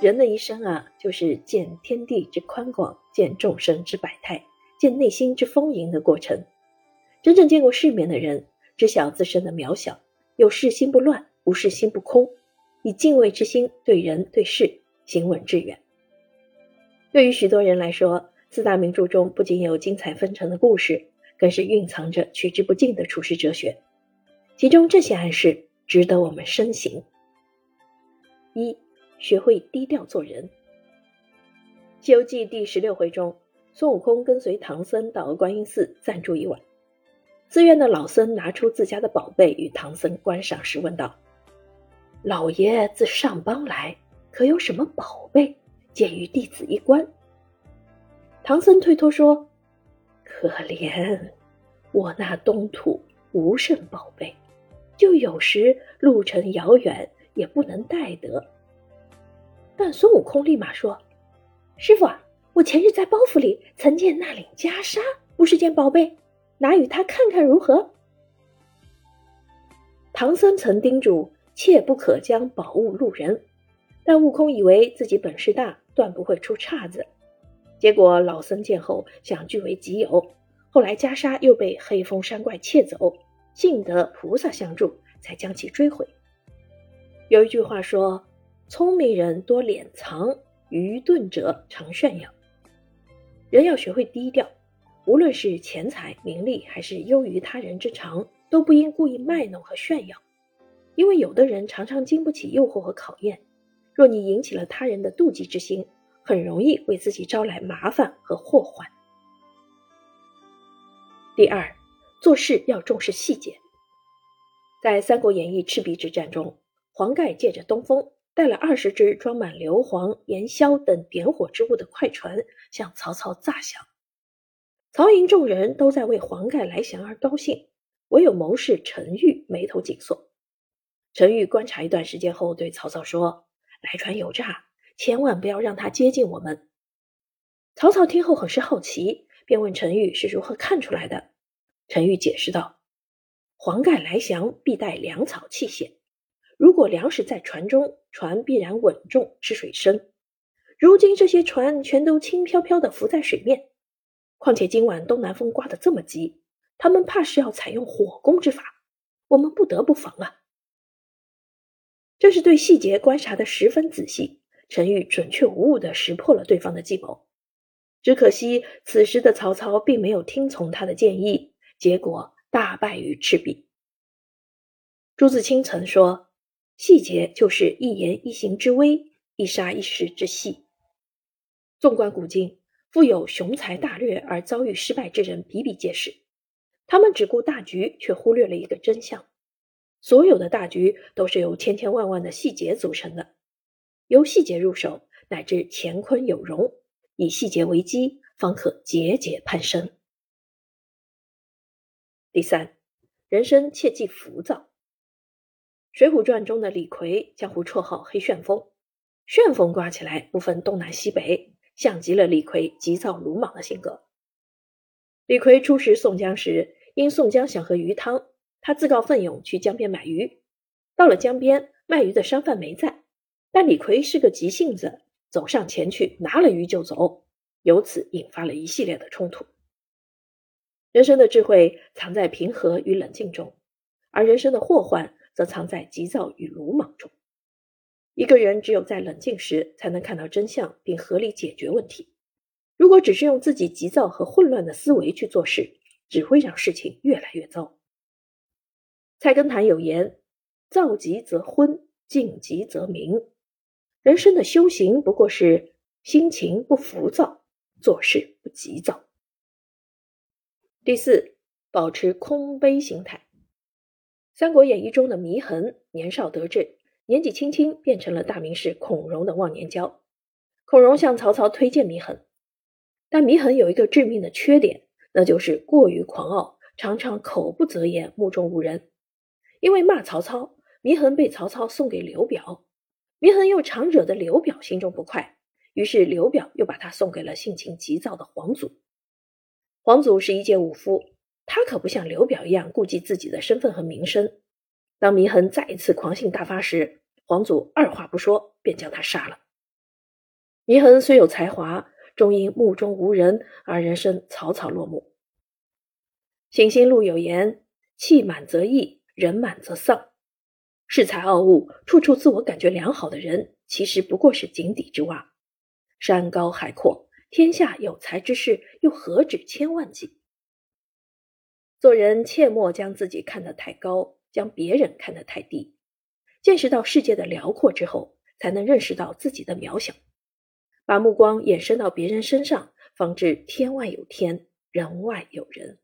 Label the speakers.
Speaker 1: 人的一生啊，就是见天地之宽广，见众生之百态，见内心之丰盈的过程。真正见过世面的人，知晓自身的渺小，有事心不乱，无事心不空，以敬畏之心对人对事行稳致远。对于许多人来说，四大名著中不仅有精彩纷呈的故事，更是蕴藏着取之不尽的处世哲学。其中这些暗示值得我们深省。一学会低调做人。《西游记》第十六回中，孙悟空跟随唐僧到观音寺暂住一晚。寺院的老僧拿出自家的宝贝与唐僧观赏时问道：“老爷自上邦来，可有什么宝贝，借与弟子一观？”唐僧推脱说：“可怜我那东土无甚宝贝，就有时路程遥远，也不能带得。”但孙悟空立马说：“师傅，我前日在包袱里曾见那领袈裟，不是件宝贝，拿与他看看如何？”唐僧曾叮嘱切不可将宝物路人，但悟空以为自己本事大，断不会出岔子。结果老僧见后想据为己有，后来袈裟又被黑风山怪窃走，幸得菩萨相助，才将其追回。有一句话说。聪明人多敛藏，愚钝者常炫耀。人要学会低调，无论是钱财、名利，还是优于他人之长，都不应故意卖弄和炫耀。因为有的人常常经不起诱惑和考验，若你引起了他人的妒忌之心，很容易为自己招来麻烦和祸患。第二，做事要重视细节。在《三国演义》赤壁之战中，黄盖借着东风。带了二十只装满硫磺、盐硝等点火之物的快船，向曹操诈降。曹营众人都在为黄盖来降而高兴，唯有谋士陈玉眉头紧锁。陈玉观察一段时间后，对曹操说：“来船有诈，千万不要让他接近我们。”曹操听后很是好奇，便问陈玉是如何看出来的。陈玉解释道：“黄盖来降必带粮草器械。”如果粮食在船中，船必然稳重，吃水深。如今这些船全都轻飘飘的浮在水面，况且今晚东南风刮得这么急，他们怕是要采用火攻之法，我们不得不防啊！这是对细节观察的十分仔细，陈玉准确无误的识破了对方的计谋。只可惜此时的曹操并没有听从他的建议，结果大败于赤壁。朱自清曾说。细节就是一言一行之微，一沙一石之细。纵观古今，富有雄才大略而遭遇失败之人比比皆是。他们只顾大局，却忽略了一个真相：所有的大局都是由千千万万的细节组成的。由细节入手，乃至乾坤有容；以细节为基，方可节节攀升。第三，人生切忌浮躁。《水浒传》中的李逵，江湖绰号“黑旋风”。旋风刮起来不分东南西北，像极了李逵急躁鲁莽的性格。李逵初识宋江时，因宋江想喝鱼汤，他自告奋勇去江边买鱼。到了江边，卖鱼的商贩没在，但李逵是个急性子，走上前去拿了鱼就走，由此引发了一系列的冲突。人生的智慧藏在平和与冷静中，而人生的祸患。则藏在急躁与鲁莽中。一个人只有在冷静时，才能看到真相，并合理解决问题。如果只是用自己急躁和混乱的思维去做事，只会让事情越来越糟。菜根谭有言：“躁急则昏，静急则明。”人生的修行不过是心情不浮躁，做事不急躁。第四，保持空杯心态。《三国演义》中的祢衡年少得志，年纪轻轻变成了大名士孔融的忘年交。孔融向曹操推荐祢衡，但祢衡有一个致命的缺点，那就是过于狂傲，常常口不择言，目中无人。因为骂曹操，祢衡被曹操送给刘表，祢衡又常惹得刘表心中不快，于是刘表又把他送给了性情急躁的黄祖。黄祖是一介武夫。他可不像刘表一样顾及自己的身份和名声。当祢衡再一次狂性大发时，皇祖二话不说便将他杀了。祢衡虽有才华，终因目中无人而人生草草落幕。行星录有言：“气满则溢，人满则丧。”恃才傲物、处处自我感觉良好的人，其实不过是井底之蛙。山高海阔，天下有才之士又何止千万计？做人切莫将自己看得太高，将别人看得太低。见识到世界的辽阔之后，才能认识到自己的渺小。把目光延伸到别人身上，方知天外有天，人外有人。